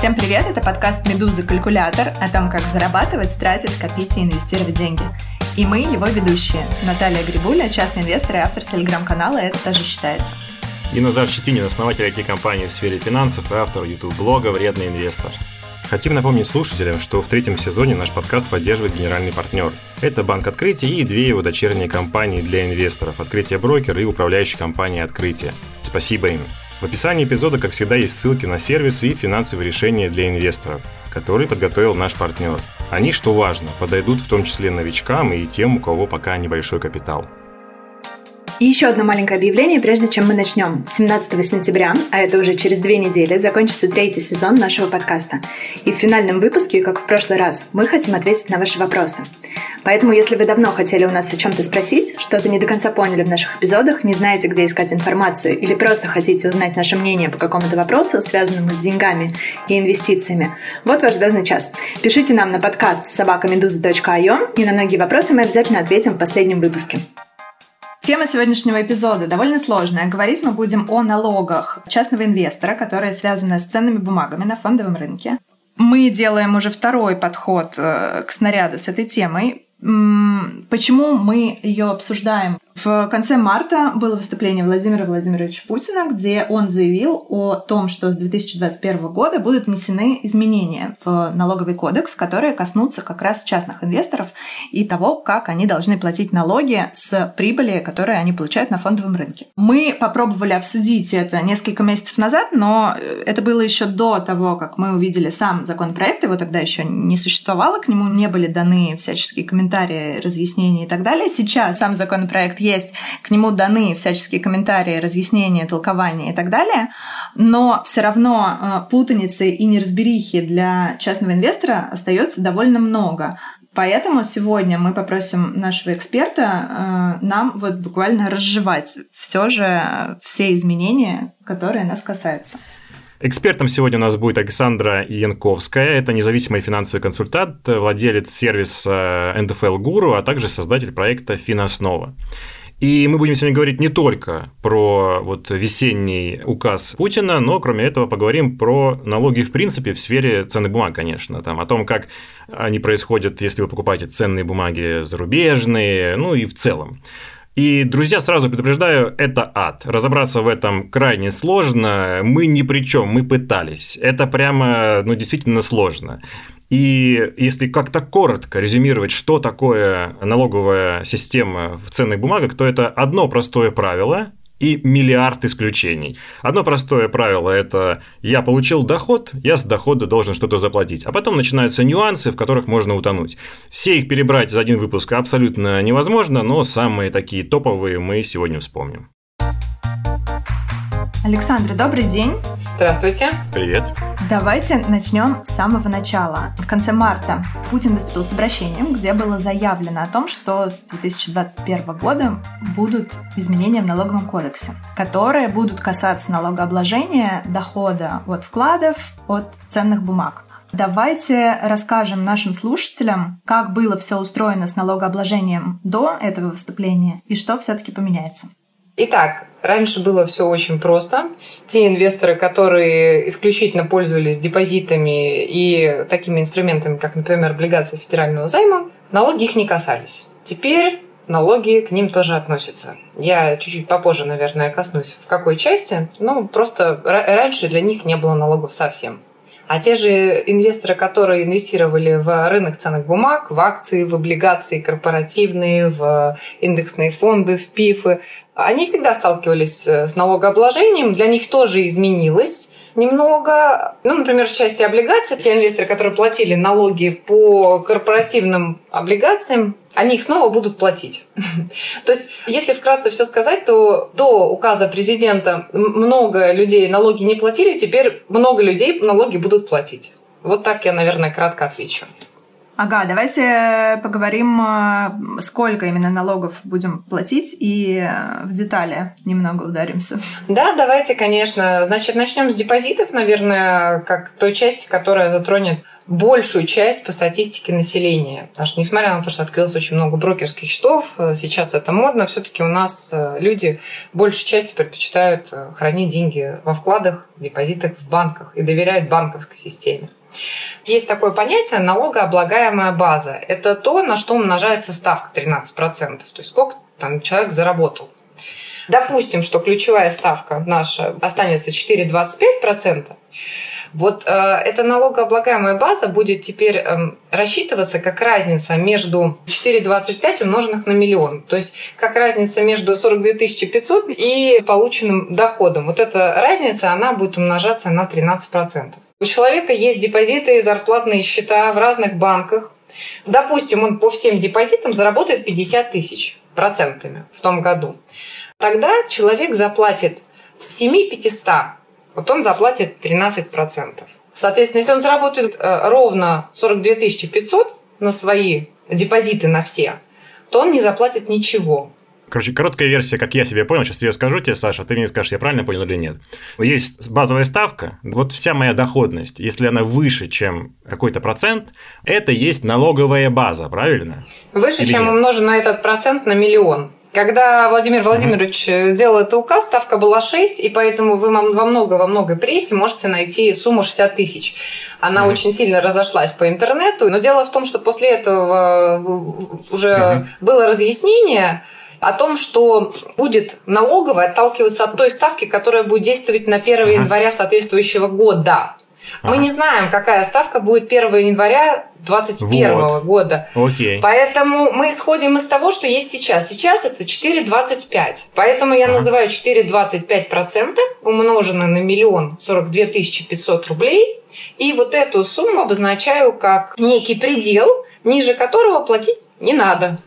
Всем привет, это подкаст «Медуза. Калькулятор» о том, как зарабатывать, тратить, копить и инвестировать деньги. И мы его ведущие. Наталья Грибуля, частный инвестор и автор телеграм-канала «Это тоже считается». И Назар Щетинин, основатель IT-компании в сфере финансов и автор YouTube-блога «Вредный инвестор». Хотим напомнить слушателям, что в третьем сезоне наш подкаст поддерживает генеральный партнер. Это Банк Открытия и две его дочерние компании для инвесторов – Открытие Брокер и управляющая компания Открытие. Спасибо им. В описании эпизода, как всегда, есть ссылки на сервисы и финансовые решения для инвесторов, которые подготовил наш партнер. Они, что важно, подойдут в том числе новичкам и тем, у кого пока небольшой капитал. И еще одно маленькое объявление, прежде чем мы начнем. 17 сентября, а это уже через две недели, закончится третий сезон нашего подкаста. И в финальном выпуске, как в прошлый раз, мы хотим ответить на ваши вопросы. Поэтому, если вы давно хотели у нас о чем-то спросить, что-то не до конца поняли в наших эпизодах, не знаете, где искать информацию, или просто хотите узнать наше мнение по какому-то вопросу, связанному с деньгами и инвестициями, вот ваш звездный час. Пишите нам на подкаст собакамедуза.io, и на многие вопросы мы обязательно ответим в последнем выпуске. Тема сегодняшнего эпизода довольно сложная. Говорить мы будем о налогах частного инвестора, которые связаны с ценными бумагами на фондовом рынке. Мы делаем уже второй подход э, к снаряду с этой темой. Почему мы ее обсуждаем? В конце марта было выступление Владимира Владимировича Путина, где он заявил о том, что с 2021 года будут внесены изменения в налоговый кодекс, которые коснутся как раз частных инвесторов и того, как они должны платить налоги с прибыли, которые они получают на фондовом рынке. Мы попробовали обсудить это несколько месяцев назад, но это было еще до того, как мы увидели сам законопроект, его тогда еще не существовало, к нему не были даны всяческие комментарии, разъяснения и так далее. Сейчас сам законопроект есть, к нему даны всяческие комментарии, разъяснения, толкования и так далее, но все равно э, путаницы и неразберихи для частного инвестора остается довольно много. Поэтому сегодня мы попросим нашего эксперта э, нам вот буквально разжевать все же все изменения, которые нас касаются. Экспертом сегодня у нас будет Александра Янковская. Это независимый финансовый консультант, владелец сервиса НДФЛ Гуру, а также создатель проекта Финоснова. И мы будем сегодня говорить не только про вот весенний указ Путина, но кроме этого поговорим про налоги в принципе в сфере ценных бумаг, конечно, там, о том, как они происходят, если вы покупаете ценные бумаги зарубежные, ну и в целом. И, друзья, сразу предупреждаю, это ад. Разобраться в этом крайне сложно. Мы ни при чем, мы пытались. Это прямо, ну, действительно сложно. И если как-то коротко резюмировать, что такое налоговая система в ценных бумагах, то это одно простое правило и миллиард исключений. Одно простое правило – это я получил доход, я с дохода должен что-то заплатить. А потом начинаются нюансы, в которых можно утонуть. Все их перебрать за один выпуск абсолютно невозможно, но самые такие топовые мы сегодня вспомним. Александра, добрый день. Здравствуйте. Привет. Давайте начнем с самого начала. В конце марта Путин выступил с обращением, где было заявлено о том, что с 2021 года будут изменения в налоговом кодексе, которые будут касаться налогообложения дохода от вкладов, от ценных бумаг. Давайте расскажем нашим слушателям, как было все устроено с налогообложением до этого выступления и что все-таки поменяется. Итак, раньше было все очень просто. Те инвесторы, которые исключительно пользовались депозитами и такими инструментами, как, например, облигации федерального займа, налоги их не касались. Теперь налоги к ним тоже относятся. Я чуть-чуть попозже, наверное, коснусь в какой части, но просто раньше для них не было налогов совсем. А те же инвесторы, которые инвестировали в рынок ценных бумаг, в акции, в облигации корпоративные, в индексные фонды, в ПИФы, они всегда сталкивались с налогообложением. Для них тоже изменилось немного. Ну, например, в части облигаций, те инвесторы, которые платили налоги по корпоративным облигациям, они их снова будут платить. То есть, если вкратце все сказать, то до указа президента много людей налоги не платили, теперь много людей налоги будут платить. Вот так я, наверное, кратко отвечу. Ага, давайте поговорим, э, сколько именно налогов будем платить и э, в детали немного ударимся. Да, давайте, конечно. Значит, начнем с депозитов, наверное, как той части, которая затронет большую часть по статистике населения. Потому что, несмотря на то, что открылось очень много брокерских счетов, э, сейчас это модно, все-таки у нас э, люди большей частью предпочитают э, хранить деньги во вкладах, депозитах в банках и доверяют банковской системе. Есть такое понятие налогооблагаемая база. Это то, на что умножается ставка 13%. То есть сколько там человек заработал. Допустим, что ключевая ставка наша останется 4,25%, вот э, эта налогооблагаемая база будет теперь э, рассчитываться как разница между 4,25 умноженных на миллион. То есть как разница между 42 500 и полученным доходом. Вот эта разница, она будет умножаться на 13%. У человека есть депозиты и зарплатные счета в разных банках. Допустим, он по всем депозитам заработает 50 тысяч процентами в том году. Тогда человек заплатит с 7 500 вот он заплатит 13%. Соответственно, если он заработает э, ровно 42 500 на свои депозиты на все, то он не заплатит ничего. Короче, короткая версия, как я себе понял, сейчас я скажу тебе, Саша, ты мне скажешь, я правильно понял или нет. Есть базовая ставка, вот вся моя доходность, если она выше, чем какой-то процент, это есть налоговая база, правильно? Выше, или чем нет? умножен на этот процент на миллион. Когда Владимир Владимирович mm-hmm. делал этот указ, ставка была 6, и поэтому вы во много во много прессе можете найти сумму 60 тысяч. Она mm-hmm. очень сильно разошлась по интернету. Но дело в том, что после этого э, уже mm-hmm. было разъяснение о том, что будет налоговая отталкиваться от той ставки, которая будет действовать на 1 uh-huh. января соответствующего года. Мы не знаем, какая ставка будет 1 января 2021 вот. года. Окей. Поэтому мы исходим из того, что есть сейчас. Сейчас это 4,25. Поэтому я ага. называю 4,25% умноженное на миллион 42 500 рублей. И вот эту сумму обозначаю как некий предел, ниже которого платить не надо.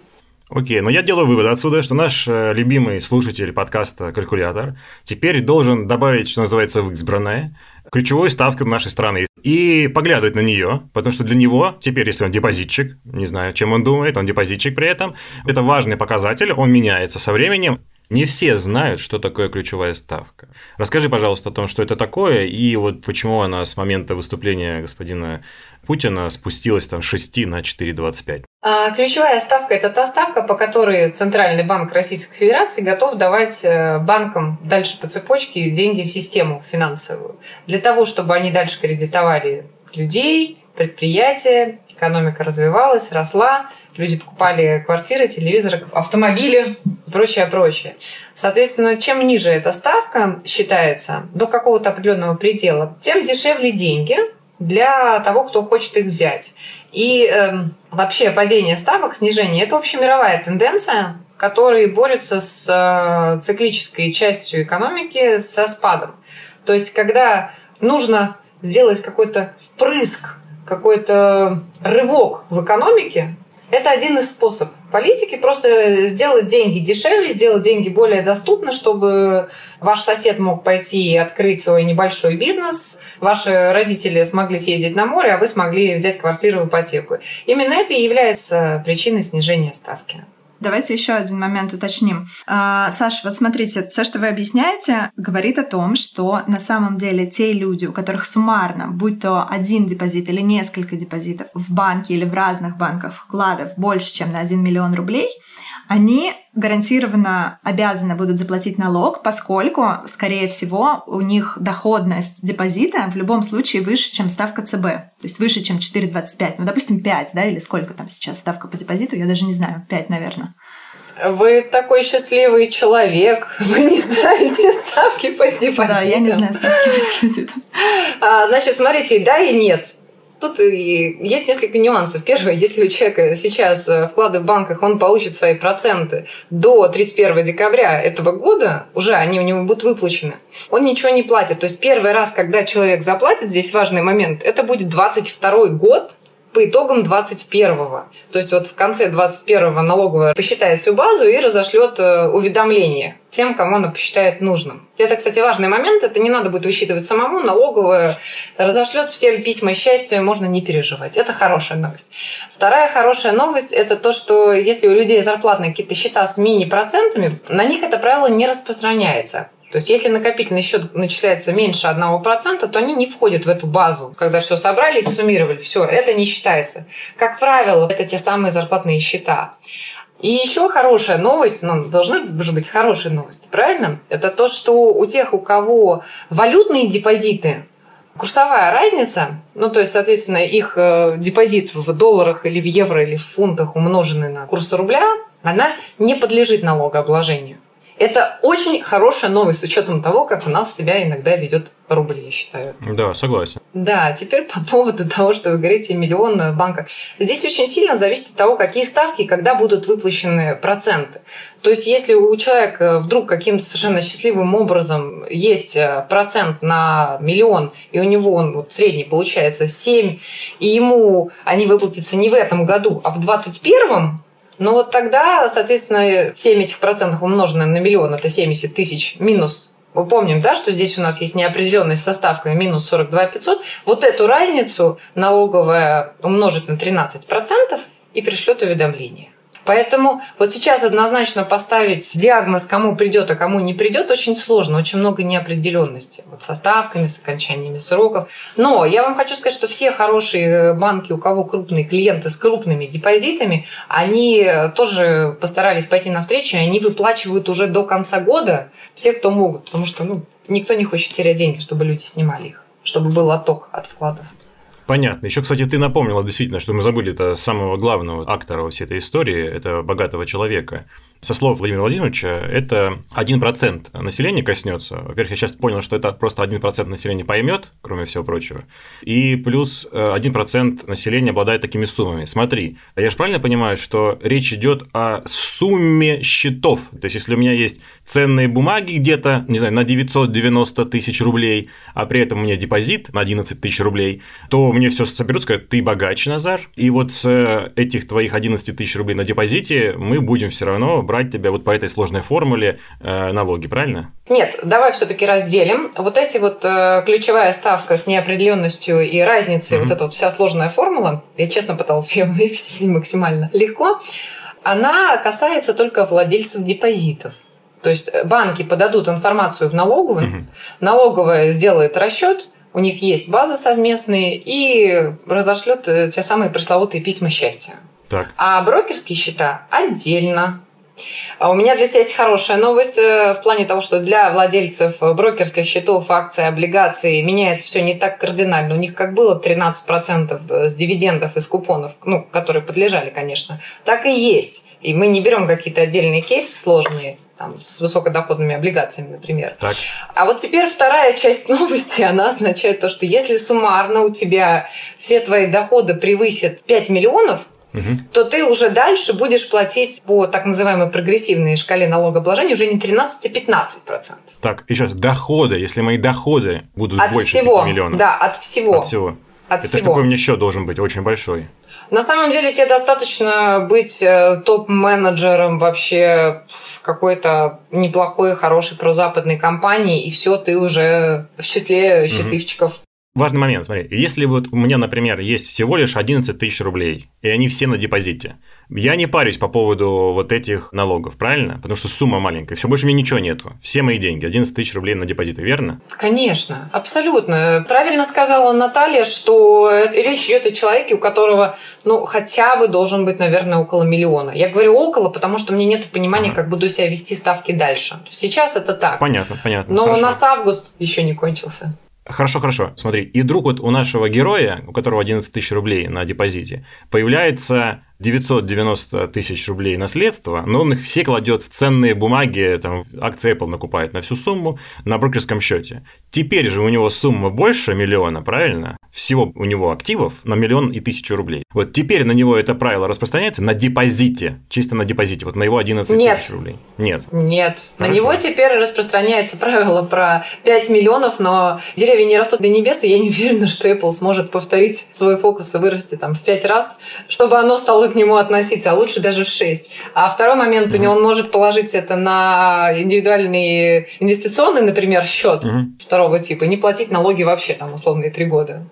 Окей, но я делаю вывод отсюда, что наш э, любимый слушатель подкаста «Калькулятор» теперь должен добавить, что называется, в избранное, ключевой ставкой нашей страны и поглядывать на нее, потому что для него теперь, если он депозитчик, не знаю, чем он думает, он депозитчик при этом, это важный показатель, он меняется со временем, не все знают, что такое ключевая ставка. Расскажи, пожалуйста, о том, что это такое, и вот почему она с момента выступления господина Путина спустилась там с 6 на 4,25. А, ключевая ставка – это та ставка, по которой Центральный банк Российской Федерации готов давать э, банкам дальше по цепочке деньги в систему финансовую. Для того, чтобы они дальше кредитовали людей, предприятия, экономика развивалась, росла, люди покупали квартиры, телевизоры, автомобили и прочее, прочее. Соответственно, чем ниже эта ставка считается до какого-то определенного предела, тем дешевле деньги для того, кто хочет их взять. И э, вообще падение ставок, снижение – это общемировая тенденция, которая борется с э, циклической частью экономики, со спадом. То есть, когда нужно сделать какой-то впрыск какой-то рывок в экономике, это один из способов политики. Просто сделать деньги дешевле, сделать деньги более доступно, чтобы ваш сосед мог пойти и открыть свой небольшой бизнес, ваши родители смогли съездить на море, а вы смогли взять квартиру в ипотеку. Именно это и является причиной снижения ставки. Давайте еще один момент уточним. А, Саша, вот смотрите, все, что вы объясняете, говорит о том, что на самом деле те люди, у которых суммарно, будь то один депозит или несколько депозитов в банке или в разных банках вкладов больше, чем на 1 миллион рублей, они гарантированно обязаны будут заплатить налог, поскольку, скорее всего, у них доходность депозита в любом случае выше, чем ставка ЦБ. То есть выше, чем 4,25. Ну, допустим, 5, да, или сколько там сейчас ставка по депозиту, я даже не знаю, 5, наверное. Вы такой счастливый человек. Вы не знаете ставки по депозитам. Да, я не знаю ставки по депозитам. А, значит, смотрите, да и нет. Тут есть несколько нюансов. Первое, если у человека сейчас э, вклады в банках, он получит свои проценты до 31 декабря этого года, уже они у него будут выплачены, он ничего не платит. То есть первый раз, когда человек заплатит, здесь важный момент, это будет 22 год, по итогам 21-го. То есть вот в конце 21-го налоговая посчитает всю базу и разошлет э, уведомление тем, кому она посчитает нужным. Это, кстати, важный момент. Это не надо будет высчитывать самому. Налоговая разошлет всем письма счастья, можно не переживать. Это хорошая новость. Вторая хорошая новость – это то, что если у людей зарплатные какие-то счета с мини-процентами, на них это правило не распространяется. То есть, если накопительный счет начисляется меньше 1%, то они не входят в эту базу. Когда все собрали и суммировали, все, это не считается. Как правило, это те самые зарплатные счета. И еще хорошая новость, ну, должны же быть хорошие новости, правильно? Это то, что у тех, у кого валютные депозиты, курсовая разница, ну, то есть, соответственно, их э, депозит в долларах или в евро или в фунтах умноженный на курс рубля, она не подлежит налогообложению. Это очень хорошая новость с учетом того, как у нас себя иногда ведет рубль, я считаю. Да, согласен. Да, теперь по поводу того, что вы говорите, миллион в банках. Здесь очень сильно зависит от того, какие ставки, когда будут выплачены проценты. То есть, если у человека вдруг каким-то совершенно счастливым образом есть э, процент на миллион, и у него он вот, средний получается 7, и ему они выплатятся не в этом году, а в 2021, ну вот тогда, соответственно, 7 этих процентов умноженное на миллион, это 70 тысяч минус мы помним, да, что здесь у нас есть неопределенность со ставкой минус 42 500. Вот эту разницу налоговая умножит на 13% и пришлет уведомление. Поэтому вот сейчас однозначно поставить диагноз, кому придет, а кому не придет, очень сложно, очень много неопределенности. Вот со ставками, с окончаниями сроков. Но я вам хочу сказать, что все хорошие э, банки, у кого крупные клиенты с крупными депозитами, они тоже постарались пойти навстречу, и они выплачивают уже до конца года все, кто могут, потому что ну, никто не хочет терять деньги, чтобы люди снимали их, чтобы был отток от вкладов. Понятно. Еще, кстати, ты напомнила действительно, что мы забыли это самого главного актора всей этой истории, это богатого человека со слов Владимира Владимировича, это 1% населения коснется. Во-первых, я сейчас понял, что это просто 1% населения поймет, кроме всего прочего. И плюс 1% э, населения обладает такими суммами. Смотри, я же правильно понимаю, что речь идет о сумме счетов. То есть, если у меня есть ценные бумаги где-то, не знаю, на 990 тысяч рублей, а при этом у меня депозит на 11 тысяч рублей, то мне все соберут, скажут, ты богач, Назар, и вот с э, этих твоих 11 тысяч рублей на депозите мы будем все равно брать тебя вот по этой сложной формуле э, налоги, правильно? Нет, давай все-таки разделим. Вот эти вот э, ключевая ставка с неопределенностью и разницей, угу. вот эта вот вся сложная формула, я честно пыталась ее вывести максимально легко, она касается только владельцев депозитов. То есть банки подадут информацию в налоговую, угу. налоговая сделает расчет, у них есть базы совместные и разошлет э, те самые пресловутые письма счастья. Так. А брокерские счета отдельно. А у меня для тебя есть хорошая новость э, в плане того, что для владельцев брокерских счетов, акций, облигаций меняется все не так кардинально. У них как было 13% с дивидендов из купонов, ну, которые подлежали, конечно, так и есть. И мы не берем какие-то отдельные кейсы сложные, там, с высокодоходными облигациями, например. Так. А вот теперь вторая часть новости, она означает то, что если суммарно у тебя все твои доходы превысят 5 миллионов, угу. то ты уже дальше будешь платить по так называемой прогрессивной шкале налогообложения уже не 13, а 15 процентов. Так, еще раз, доходы, если мои доходы будут от больше всего, 5 миллионов. Да, от всего. От всего. От Это всего. какой у меня счет должен быть? Очень большой. На самом деле тебе достаточно быть э, топ-менеджером вообще в какой-то неплохой, хорошей прозападной компании, и все, ты уже в числе счастливчиков. Важный момент, смотри, если вот у меня, например, есть всего лишь 11 тысяч рублей, и они все на депозите, я не парюсь по поводу вот этих налогов, правильно? Потому что сумма маленькая, все больше у меня ничего нету. Все мои деньги, 11 тысяч рублей на депозиты, верно? Конечно, абсолютно. Правильно сказала Наталья, что речь идет о человеке, у которого, ну, хотя бы должен быть, наверное, около миллиона. Я говорю около, потому что мне нет понимания, ага. как буду себя вести ставки дальше. Сейчас это так. Понятно, понятно. Но хорошо. у нас август еще не кончился. Хорошо, хорошо. Смотри, и вдруг вот у нашего героя, у которого 11 тысяч рублей на депозите, появляется 990 тысяч рублей наследства, но он их все кладет в ценные бумаги, там, акции Apple накупает на всю сумму на брокерском счете. Теперь же у него сумма больше миллиона, правильно? Всего у него активов на миллион и тысячу рублей. Вот теперь на него это правило распространяется на депозите, чисто на депозите, вот на его 11 Нет. тысяч рублей. Нет. Нет. На Хорошо. него теперь распространяется правило про 5 миллионов, но деревья не растут до небес, и я не уверена, что Apple сможет повторить свой фокус и вырасти там в 5 раз, чтобы оно стало к нему относиться, а лучше даже в 6. А второй момент, у него он может положить это на индивидуальный инвестиционный, например, счет Мгм. второго типа и не платить налоги вообще там условные 3 года.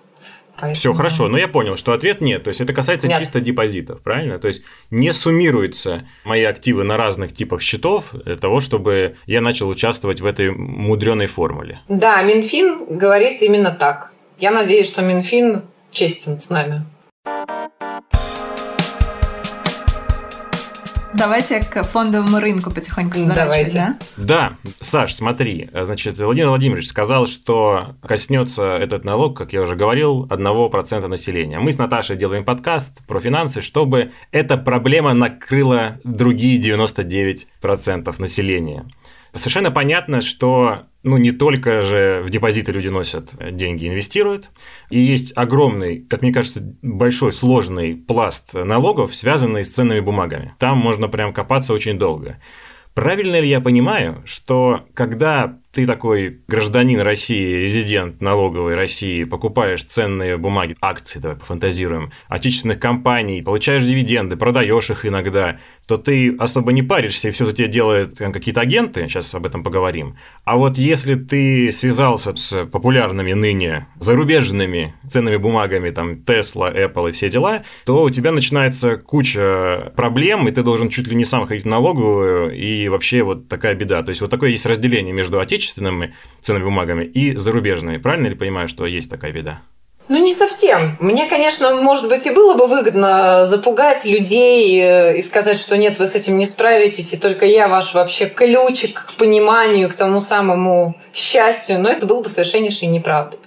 Поэтому- Все хорошо, но я понял, что ответ нет. То есть это касается Нет. чисто депозитов, правильно? То есть не суммируются мои активы на разных типах счетов для того, чтобы я начал участвовать в этой мудреной формуле. Да, Минфин говорит именно так. Я надеюсь, что Минфин честен с нами. Давайте к фондовому рынку потихоньку сворачивать, Давайте. да? Да, Саш, смотри, значит, Владимир Владимирович сказал, что коснется этот налог, как я уже говорил, 1% населения. Мы с Наташей делаем подкаст про финансы, чтобы эта проблема накрыла другие 99% населения. Совершенно понятно, что ну, не только же в депозиты люди носят деньги, инвестируют. И есть огромный, как мне кажется, большой сложный пласт налогов, связанный с ценными бумагами. Там можно прям копаться очень долго. Правильно ли я понимаю, что когда ты такой гражданин России, резидент налоговой России, покупаешь ценные бумаги, акции, давай пофантазируем, отечественных компаний, получаешь дивиденды, продаешь их иногда, то ты особо не паришься, и все за тебя делают какие-то агенты, сейчас об этом поговорим. А вот если ты связался с популярными ныне зарубежными ценными бумагами, там, Tesla, Apple и все дела, то у тебя начинается куча проблем, и ты должен чуть ли не сам ходить в налоговую, и вообще вот такая беда. То есть вот такое есть разделение между отечественными ценными бумагами и зарубежными. Правильно ли понимаю, что есть такая беда? Ну, не совсем. Мне, конечно, может быть, и было бы выгодно запугать людей э, и сказать, что нет, вы с этим не справитесь, и только я ваш вообще ключик к пониманию, к тому самому счастью, но это было бы совершеннейшей неправдой.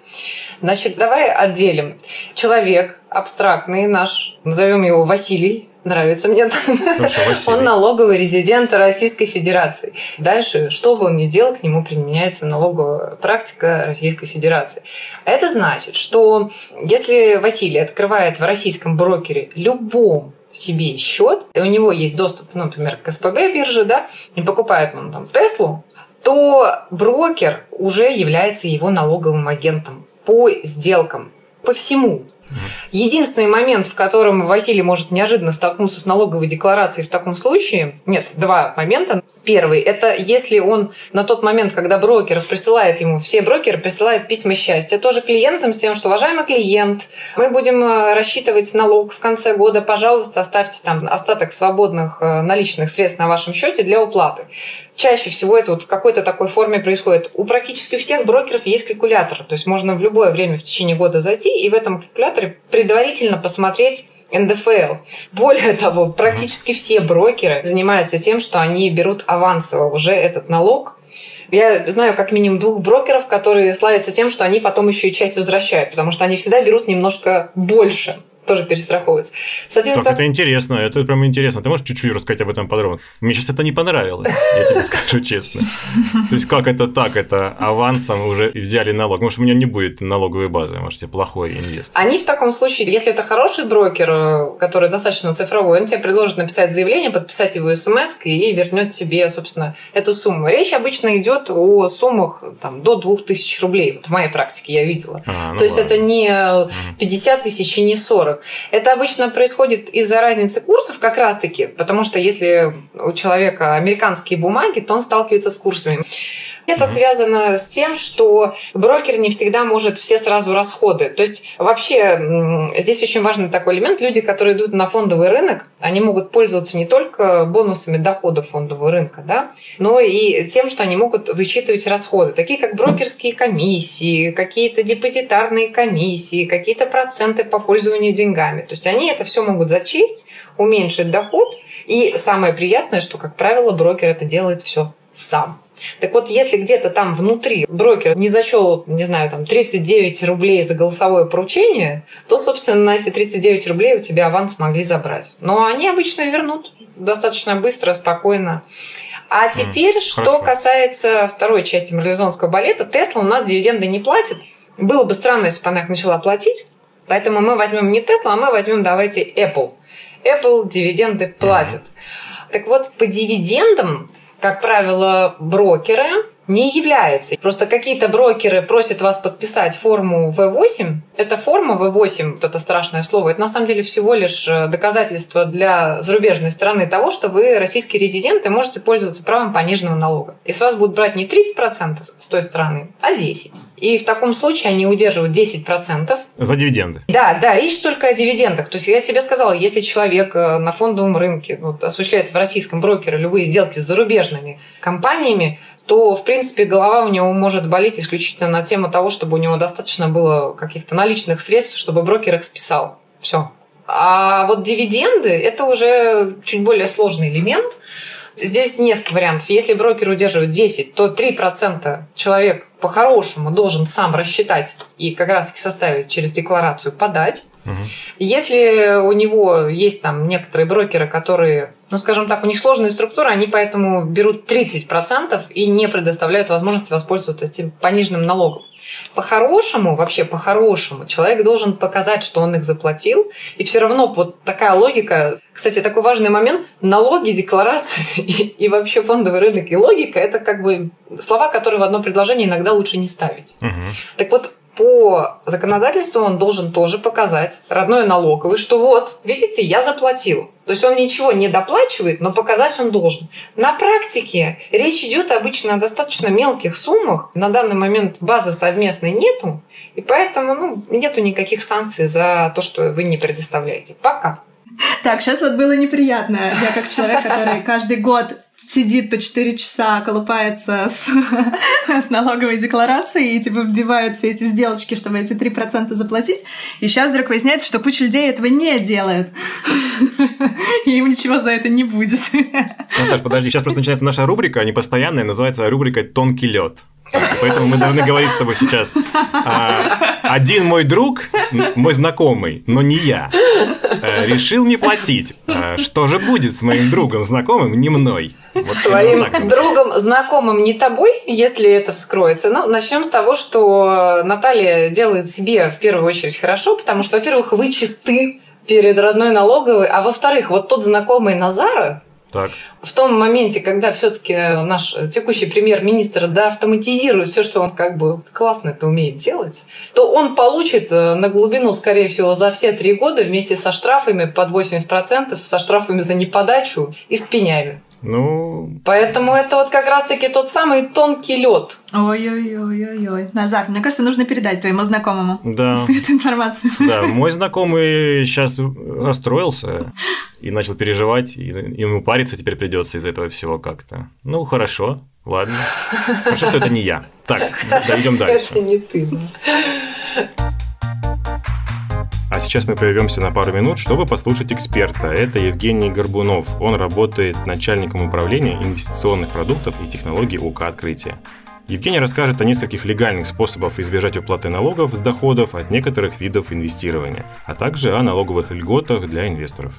Значит, давай отделим. Человек абстрактный наш, назовем его Василий, нравится мне. Хорошо. Он налоговый резидент Российской Федерации. Дальше, что бы он ни делал, к нему применяется налоговая практика Российской Федерации. Это значит, что если Василий открывает в российском брокере любом себе счет, и у него есть доступ, ну, например, к СПБ бирже, да, и покупает он там Теслу, то брокер уже является его налоговым агентом по сделкам, по всему. Единственный момент, в котором Василий может неожиданно столкнуться с налоговой декларацией в таком случае, нет, два момента. Первый, это если он на тот момент, когда брокер присылает ему, все брокеры присылают письма счастья, тоже клиентам с тем, что, уважаемый клиент, мы будем э, рассчитывать налог в конце года, пожалуйста, оставьте там остаток свободных э, наличных средств на вашем счете для уплаты. Чаще всего это вот в какой-то такой форме происходит. У практически всех брокеров есть калькулятор. То есть можно в любое время в течение года зайти и в этом калькуляторе предварительно посмотреть НДФЛ. Более того, практически все брокеры занимаются тем, что они берут авансово уже этот налог. Я знаю как минимум двух брокеров, которые славятся тем, что они потом еще и часть возвращают, потому что они всегда берут немножко больше тоже перестраховываются. Так, это интересно, это прям интересно. Ты можешь чуть-чуть рассказать об этом подробно? Мне сейчас это не понравилось, я тебе скажу честно. То есть, как это так? Это авансом уже взяли налог. Может, у меня не будет налоговой базы, может, я плохой инвестор. Они в таком случае, если это хороший брокер, который достаточно цифровой, он тебе предложит написать заявление, подписать его смс и вернет тебе, собственно, эту сумму. Речь обычно идет о суммах там, до 2000 рублей. Вот в моей практике я видела. А, ну То есть ладно. это не 50 тысяч и не 40. Это обычно происходит из-за разницы курсов как раз-таки, потому что если у человека американские бумаги, то он сталкивается с курсами. Это связано с тем, что брокер не всегда может все сразу расходы. То есть вообще здесь очень важный такой элемент. Люди, которые идут на фондовый рынок, они могут пользоваться не только бонусами дохода фондового рынка, да, но и тем, что они могут вычитывать расходы, такие как брокерские комиссии, какие-то депозитарные комиссии, какие-то проценты по пользованию деньгами. То есть они это все могут зачесть, уменьшить доход. И самое приятное, что, как правило, брокер это делает все сам. Так вот, если где-то там внутри брокер не зачел, не знаю, там 39 рублей за голосовое поручение, то, собственно, на эти 39 рублей у тебя аванс могли забрать. Но они обычно вернут достаточно быстро, спокойно. А теперь, mm, что хорошо. касается второй части марлезонского балета, Тесла у нас дивиденды не платит. Было бы странно, если бы она их начала платить. Поэтому мы возьмем не Tesla, а мы возьмем, давайте, Apple. Apple дивиденды платит. Mm-hmm. Так вот, по дивидендам, как правило, брокеры не являются. Просто какие-то брокеры просят вас подписать форму V8. Эта форма V8, вот это страшное слово, это на самом деле всего лишь э, доказательство для зарубежной стороны того, что вы российский резидент и можете пользоваться правом пониженного налога. И с вас будут брать не 30% с той стороны, а 10%. И в таком случае они удерживают 10%. За дивиденды. Да, да, речь только о дивидендах. То есть я тебе сказала, если человек э, на фондовом рынке вот, осуществляет в российском брокере любые сделки с зарубежными компаниями, то, в принципе, голова у него может болеть исключительно на тему того, чтобы у него достаточно было каких-то наличных средств, чтобы брокер их списал. Все. А вот дивиденды – это уже чуть более сложный элемент. Здесь несколько вариантов. Если брокер удерживает 10, то 3% человек по-хорошему должен сам рассчитать и как раз-таки составить через декларацию подать. Угу. Если у него есть там некоторые брокеры, которые, ну, скажем так, у них сложные структуры, они поэтому берут 30% и не предоставляют возможности воспользоваться этим пониженным налогом. По-хорошему, вообще по-хорошему, человек должен показать, что он их заплатил, и все равно вот такая логика, кстати, такой важный момент, налоги, декларации и, и вообще фондовый рынок и логика – это как бы слова, которые в одно предложение иногда лучше не ставить. Угу. Так вот, по законодательству он должен тоже показать родной налоговый, что вот, видите, я заплатил. То есть он ничего не доплачивает, но показать он должен. На практике речь идет обычно о достаточно мелких суммах. На данный момент базы совместной нету, и поэтому ну, нету никаких санкций за то, что вы не предоставляете. Пока. Так, сейчас вот было неприятно. Я как человек, который каждый год сидит по 4 часа, колупается с, с налоговой декларацией и типа вбивают все эти сделочки, чтобы эти 3% заплатить. И сейчас вдруг выясняется, что куча людей этого не делают. И им ничего за это не будет. Наташ, подожди, сейчас просто начинается наша рубрика, непостоянная, называется рубрика «Тонкий лед». Поэтому мы должны говорить с тобой сейчас. А, один мой друг, мой знакомый, но не я, э, решил не платить. А, что же будет с моим другом, знакомым, не мной? Вот с твоим другом, знакомым, не тобой, если это вскроется. Ну, начнем с того, что Наталья делает себе в первую очередь хорошо, потому что, во-первых, вы чисты перед родной налоговой, а во-вторых, вот тот знакомый Назара, так. В том моменте, когда все-таки наш текущий премьер-министр да, автоматизирует все, что он как бы классно это умеет делать, то он получит э, на глубину, скорее всего, за все три года вместе со штрафами под 80%, со штрафами за неподачу и с пенями. Ну... Поэтому это вот как раз-таки тот самый тонкий лед. Ой-ой-ой-ой-ой. Назар, мне кажется, нужно передать твоему знакомому да. эту информацию. Да, мой знакомый сейчас расстроился и начал переживать, и ему париться теперь придется из этого всего как-то. Ну, хорошо, ладно. Хорошо, что это не я. Так, да, идем дальше. Это не ты, да. А сейчас мы прервемся на пару минут, чтобы послушать эксперта. Это Евгений Горбунов. Он работает начальником управления инвестиционных продуктов и технологий УК «Открытие». Евгений расскажет о нескольких легальных способах избежать уплаты налогов с доходов от некоторых видов инвестирования, а также о налоговых льготах для инвесторов.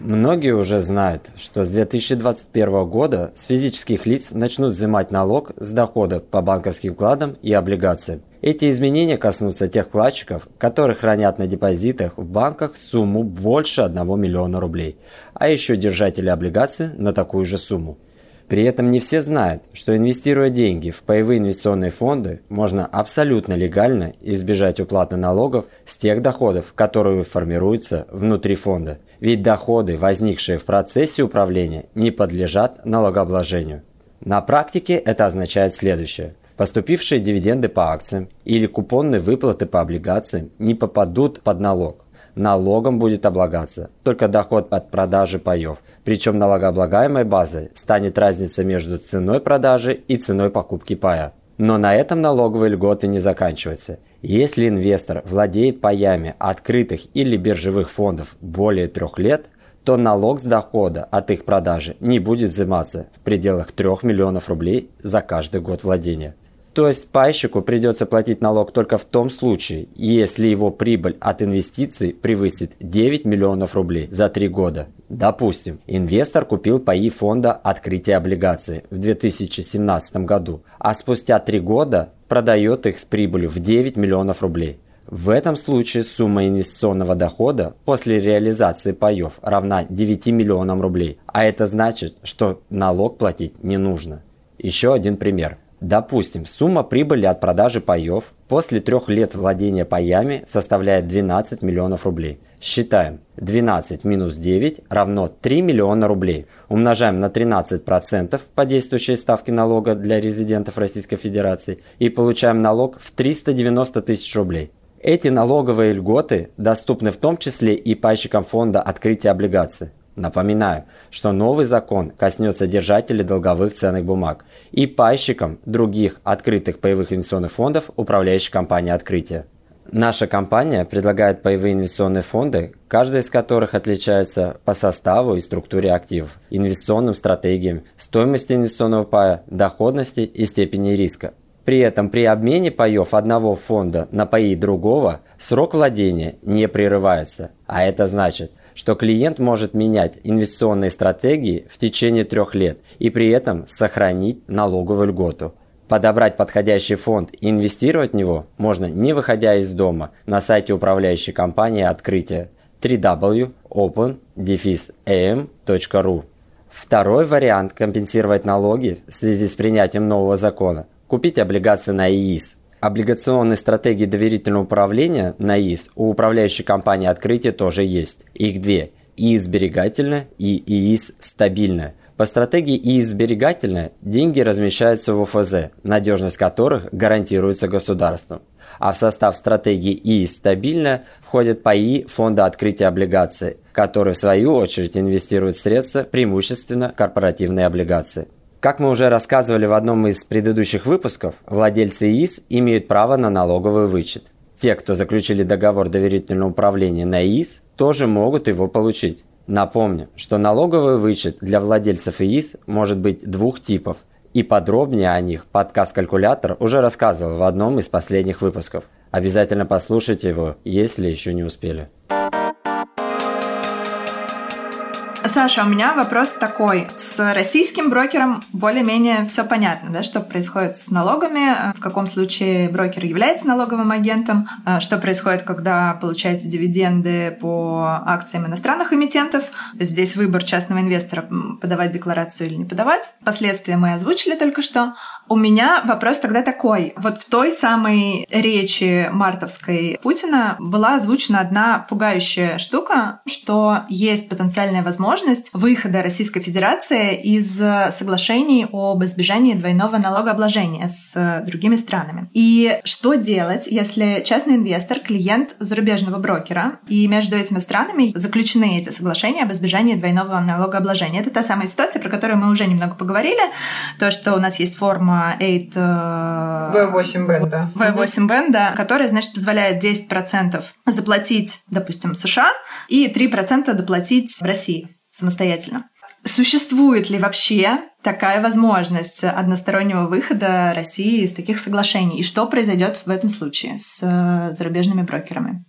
Многие уже знают, что с 2021 года с физических лиц начнут взимать налог с дохода по банковским вкладам и облигациям. Эти изменения коснутся тех вкладчиков, которые хранят на депозитах в банках сумму больше 1 миллиона рублей, а еще держатели облигаций на такую же сумму. При этом не все знают, что инвестируя деньги в паевые инвестиционные фонды, можно абсолютно легально избежать уплаты налогов с тех доходов, которые формируются внутри фонда. Ведь доходы, возникшие в процессе управления, не подлежат налогообложению. На практике это означает следующее – Поступившие дивиденды по акциям или купонные выплаты по облигациям не попадут под налог. Налогом будет облагаться только доход от продажи паев, причем налогооблагаемой базой станет разница между ценой продажи и ценой покупки пая. Но на этом налоговые льготы не заканчиваются. Если инвестор владеет паями открытых или биржевых фондов более трех лет, то налог с дохода от их продажи не будет взиматься в пределах 3 миллионов рублей за каждый год владения. То есть пайщику придется платить налог только в том случае, если его прибыль от инвестиций превысит 9 миллионов рублей за 3 года. Допустим, инвестор купил паи фонда открытия облигаций в 2017 году, а спустя 3 года продает их с прибылью в 9 миллионов рублей. В этом случае сумма инвестиционного дохода после реализации паев равна 9 миллионам рублей, а это значит, что налог платить не нужно. Еще один пример – Допустим, сумма прибыли от продажи паев после трех лет владения паями составляет 12 миллионов рублей. Считаем. 12 минус 9 равно 3 миллиона рублей. Умножаем на 13% по действующей ставке налога для резидентов Российской Федерации и получаем налог в 390 тысяч рублей. Эти налоговые льготы доступны в том числе и пайщикам фонда открытия облигаций. Напоминаю, что новый закон коснется держателей долговых ценных бумаг и пайщикам других открытых паевых инвестиционных фондов, управляющих компанией открытия. Наша компания предлагает паевые инвестиционные фонды, каждый из которых отличается по составу и структуре активов, инвестиционным стратегиям, стоимости инвестиционного пая, доходности и степени риска. При этом при обмене паев одного фонда на паи другого срок владения не прерывается, а это значит, что клиент может менять инвестиционные стратегии в течение трех лет и при этом сохранить налоговую льготу. Подобрать подходящий фонд и инвестировать в него можно не выходя из дома на сайте управляющей компании открытия www.open-am.ru. Второй вариант компенсировать налоги в связи с принятием нового закона – купить облигации на ИИС – Облигационные стратегии доверительного управления на ИИС у управляющей компании открытия тоже есть. Их две – ИИС сберегательная и ИИС стабильная. По стратегии ИИС сберегательная деньги размещаются в ОФЗ, надежность которых гарантируется государством. А в состав стратегии ИИС стабильная входят ПАИ фонда открытия облигаций, которые в свою очередь инвестируют средства преимущественно корпоративные облигации. Как мы уже рассказывали в одном из предыдущих выпусков, владельцы ИИС имеют право на налоговый вычет. Те, кто заключили договор доверительного управления на ИИС, тоже могут его получить. Напомню, что налоговый вычет для владельцев ИИС может быть двух типов, и подробнее о них подкаст-калькулятор уже рассказывал в одном из последних выпусков. Обязательно послушайте его, если еще не успели. Саша, у меня вопрос такой. С российским брокером более-менее все понятно, да, что происходит с налогами, в каком случае брокер является налоговым агентом, а, что происходит, когда получаете дивиденды по акциям иностранных эмитентов. Здесь выбор частного инвестора, подавать декларацию или не подавать. Последствия мы озвучили только что. У меня вопрос тогда такой. Вот в той самой речи мартовской Путина была озвучена одна пугающая штука, что есть потенциальная возможность выхода Российской Федерации из соглашений об избежании двойного налогообложения с другими странами. И что делать, если частный инвестор, клиент зарубежного брокера, и между этими странами заключены эти соглашения об избежании двойного налогообложения? Это та самая ситуация, про которую мы уже немного поговорили. То, что у нас есть форма 8 V8 бенда. V8 бенда, которая, значит, позволяет 10% заплатить, допустим, США и 3% доплатить в России самостоятельно. Существует ли вообще такая возможность одностороннего выхода России из таких соглашений? И что произойдет в этом случае с э, зарубежными брокерами?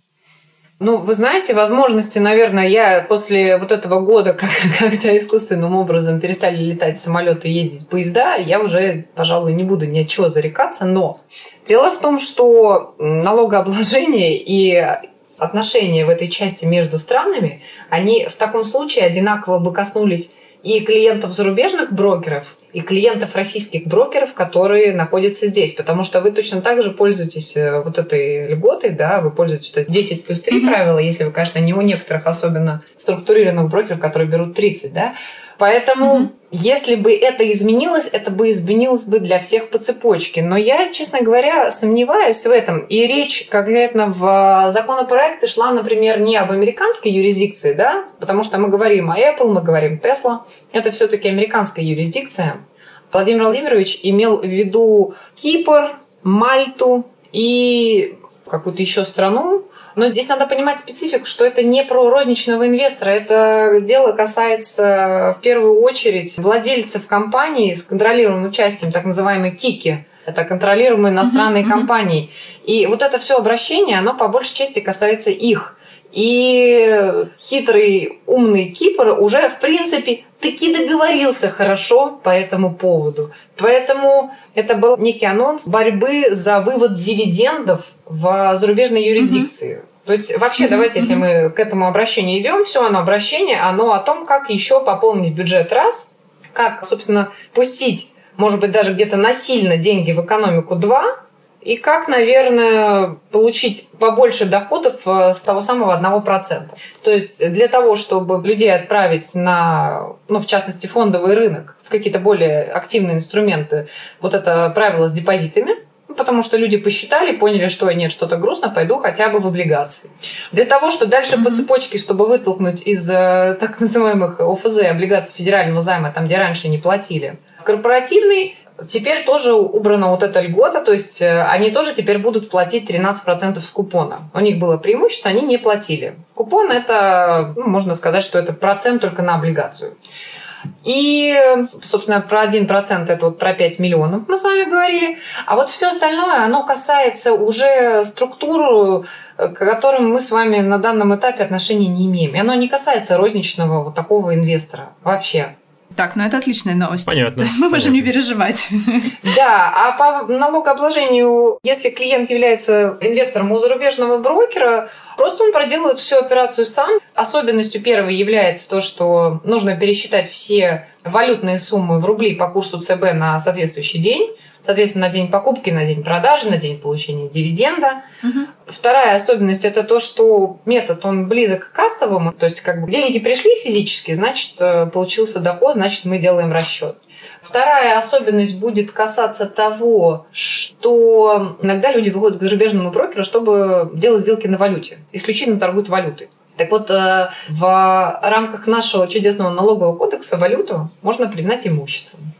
Ну, вы знаете, возможности, наверное, я после вот этого года, когда искусственным образом перестали летать самолеты ездить поезда, я уже, пожалуй, не буду ни от чего зарекаться, но дело в том, что налогообложение и отношения в этой части между странами, они в таком случае одинаково бы коснулись и клиентов зарубежных брокеров, и клиентов российских брокеров, которые находятся здесь. Потому что вы точно так же пользуетесь э, вот этой льготой, да, вы пользуетесь 10 плюс 3 mm-hmm. правила, если вы, конечно, не у некоторых особенно структурированных брокеров, которые берут 30, да, Поэтому, mm-hmm. если бы это изменилось, это бы изменилось бы для всех по цепочке. Но я, честно говоря, сомневаюсь в этом. И речь конкретно в э, законопроекте шла, например, не об американской юрисдикции, да, потому что мы говорим о Apple, мы говорим Tesla. Это все-таки американская юрисдикция. Владимир Владимирович имел в виду Кипр, Мальту и какую-то еще страну, Но здесь надо понимать специфику, что это не про розничного инвестора. Это дело касается в первую очередь владельцев компании с контролируемым участием, так называемой КИКи. Это контролируемые иностранные mm-hmm. компании. И вот это все обращение, оно по большей части касается их. И хитрый, умный Кипр уже, в принципе, таки договорился хорошо по этому поводу. Поэтому это был некий анонс борьбы за вывод дивидендов в зарубежной юрисдикции. Mm-hmm. То есть вообще, mm-hmm. давайте, если мы к этому обращению идем, все оно обращение, оно о том, как еще пополнить бюджет. Раз, как, собственно, пустить, может быть, даже где-то насильно деньги в экономику. Два, и как, наверное, получить побольше доходов э, с того самого 1%. То есть для того, чтобы людей отправить на, ну, в частности, фондовый рынок, в какие-то более активные инструменты, вот это правило с депозитами, ну, потому что люди посчитали, поняли, что нет, что-то грустно, пойду хотя бы в облигации. Для того, что дальше mm-hmm. по цепочке, чтобы вытолкнуть из э, так называемых ОФЗ, облигаций федерального займа, там, где раньше не платили, в корпоративный Теперь тоже убрана вот эта льгота, то есть э, они тоже теперь будут платить 13% с купона. У них было преимущество, они не платили. Купон это, ну, можно сказать, что это процент только на облигацию. И, собственно, про 1% это вот про 5 миллионов мы с вами говорили. А вот все остальное, оно касается уже структур, э, к которым мы с вами на данном этапе отношения не имеем. И оно не касается розничного вот такого инвестора вообще. Так, ну это отличная новость. Понятно. То есть мы можем не переживать. Да, а по налогообложению, если клиент является инвестором у зарубежного брокера, просто он проделывает всю операцию сам. Особенностью первой является то, что нужно пересчитать все валютные суммы в рубли по курсу ЦБ на соответствующий день соответственно, на день покупки, на день продажи, на день получения дивиденда. Угу. Вторая особенность это то, что метод он близок к кассовому, то есть как бы деньги пришли физически, значит э, получился доход, значит мы делаем расчет. Вторая особенность будет касаться того, что иногда люди выходят к зарубежному брокеру, чтобы делать сделки на валюте, исключительно торгуют валютой. Так вот, э, в рамках нашего чудесного налогового кодекса валюту можно признать имуществом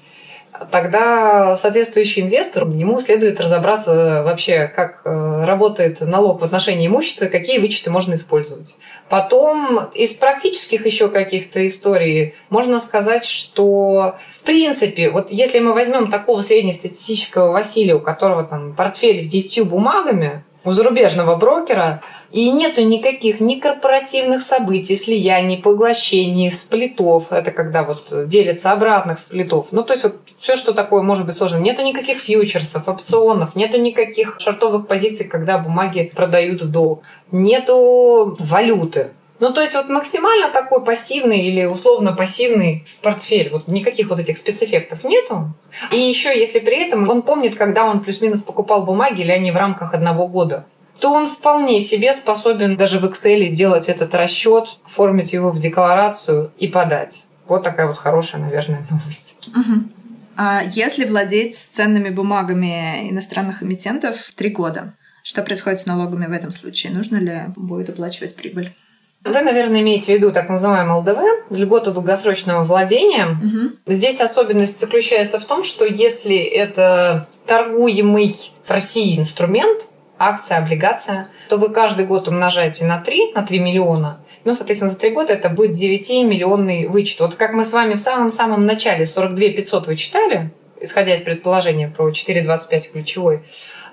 тогда соответствующий инвестор, ему следует разобраться вообще, как э, работает налог в отношении имущества, какие вычеты можно использовать. Потом из практических еще каких-то историй можно сказать, что в принципе, вот если мы возьмем такого среднестатистического Василия, у которого там портфель с 10 бумагами, у зарубежного брокера, и нету никаких ни корпоративных событий, слияний, поглощений, сплитов. Это когда вот делятся обратных сплитов. Ну, то есть вот все, что такое может быть сложно. Нету никаких фьючерсов, опционов, нету никаких шартовых позиций, когда бумаги продают в долг. Нету валюты. Ну, то есть вот максимально такой пассивный или условно пассивный портфель. Вот никаких вот этих спецэффектов нету. И еще, если при этом он помнит, когда он плюс-минус покупал бумаги, или они в рамках одного года то он вполне себе способен даже в Excel сделать этот расчет, оформить его в декларацию и подать. Вот такая вот хорошая, наверное, новость. Угу. А если владеть ценными бумагами иностранных эмитентов три года, что происходит с налогами в этом случае? Нужно ли будет оплачивать прибыль? Вы, наверное, имеете в виду так называемый ЛДВ, льготу долгосрочного владения. Угу. Здесь особенность заключается в том, что если это торгуемый в России инструмент, акция, облигация, то вы каждый год умножаете на 3, на 3 миллиона. Ну, соответственно, за 3 года это будет 9-миллионный вычет. Вот как мы с вами в самом-самом начале 42 500 вы читали, исходя из предположения про 4,25 ключевой,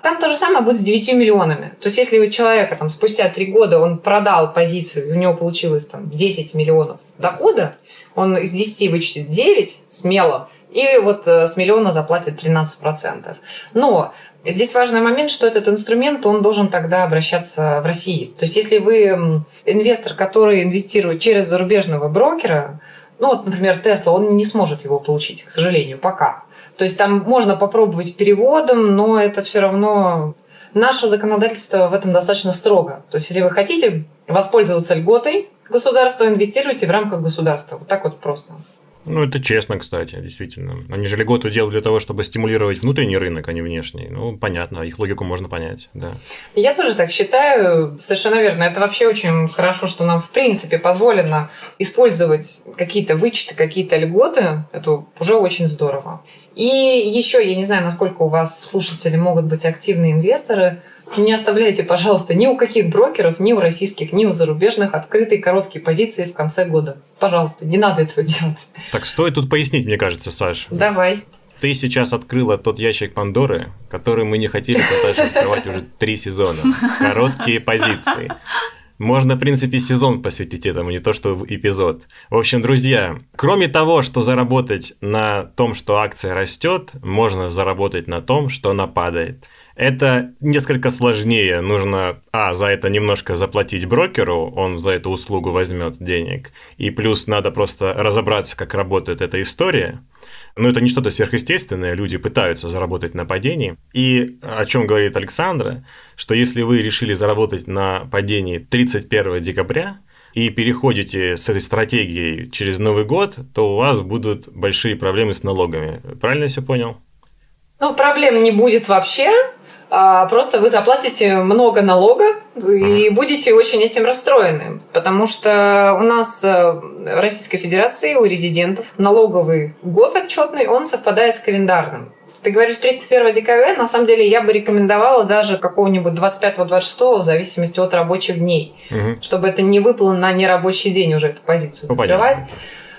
там то же самое будет с 9 миллионами. То есть, если у человека там, спустя 3 года он продал позицию, и у него получилось там, 10 миллионов дохода, он из 10 вычтет 9 смело, и вот э, с миллиона заплатит 13%. Но Здесь важный момент, что этот инструмент, он должен тогда обращаться в России. То есть если вы инвестор, который инвестирует через зарубежного брокера, ну вот, например, Тесла, он не сможет его получить, к сожалению, пока. То есть там можно попробовать переводом, но это все равно наше законодательство в этом достаточно строго. То есть если вы хотите воспользоваться льготой государства, инвестируйте в рамках государства. Вот так вот просто. Ну, это честно, кстати, действительно. Они же льготу делают для того, чтобы стимулировать внутренний рынок, а не внешний. Ну, понятно, их логику можно понять, да. Я тоже так считаю, совершенно верно. Это вообще очень хорошо, что нам, в принципе, позволено использовать какие-то вычеты, какие-то льготы. Это уже очень здорово. И еще, я не знаю, насколько у вас слушатели могут быть активные инвесторы, Не оставляйте, пожалуйста, ни у каких брокеров, ни у российских, ни у зарубежных открытые короткие позиции в конце года. Пожалуйста, не надо этого делать. Так стоит тут пояснить, мне кажется, Саш. Давай. Ты сейчас открыла тот ящик Пандоры, который мы не хотели, Наташа, открывать уже три сезона. Короткие позиции. Можно, в принципе, сезон посвятить этому, не то что эпизод. В общем, друзья, кроме того, что заработать на том, что акция растет, можно заработать на том, что она падает. Это несколько сложнее. Нужно, а, за это немножко заплатить брокеру, он за эту услугу возьмет денег. И плюс надо просто разобраться, как работает эта история. Но это не что-то сверхъестественное, люди пытаются заработать на падении. И о чем говорит Александра, что если вы решили заработать на падении 31 декабря, и переходите с этой стратегией через Новый год, то у вас будут большие проблемы с налогами. Правильно я все понял? Ну, проблем не будет вообще. А просто вы заплатите много налога и будете очень этим расстроены. Потому что у нас э, в Российской Федерации у резидентов налоговый год отчетный, он совпадает с календарным. Ты говоришь 31 декабря, на самом деле я бы рекомендовала даже какого-нибудь 25-26 в зависимости от рабочих дней, угу. чтобы это не выпало на нерабочий день уже эту позицию ну, закрывать.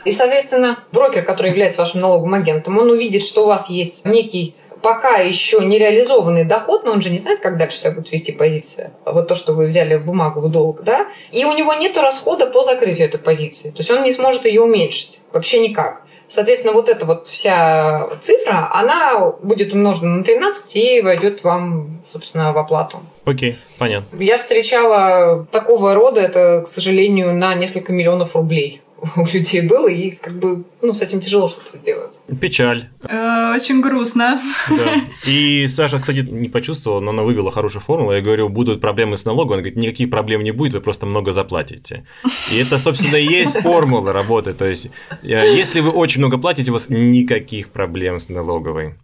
И, соответственно, брокер, который является вашим налоговым агентом, он увидит, что у вас есть некий пока еще не реализованный доход, но он же не знает, как дальше себя будет вести позиция. Вот то, что вы взяли бумагу в долг, да? И у него нет расхода по закрытию этой позиции. То есть он не сможет ее уменьшить. Вообще никак. Соответственно, вот эта вот вся цифра, она будет умножена на 13 и войдет вам, собственно, в оплату. Окей, понятно. Я встречала такого рода, это, к сожалению, на несколько миллионов рублей у людей было, и как бы ну, с этим тяжело что-то сделать. Печаль. Э, очень грустно. Да. И Саша, кстати, не почувствовала, но она вывела хорошую формулу. Я говорю, будут проблемы с налогом. Она говорит, никаких проблем не будет, вы просто много заплатите. И это, собственно, и есть формула работы. То есть, э, если вы очень много платите, у вас никаких проблем с налоговой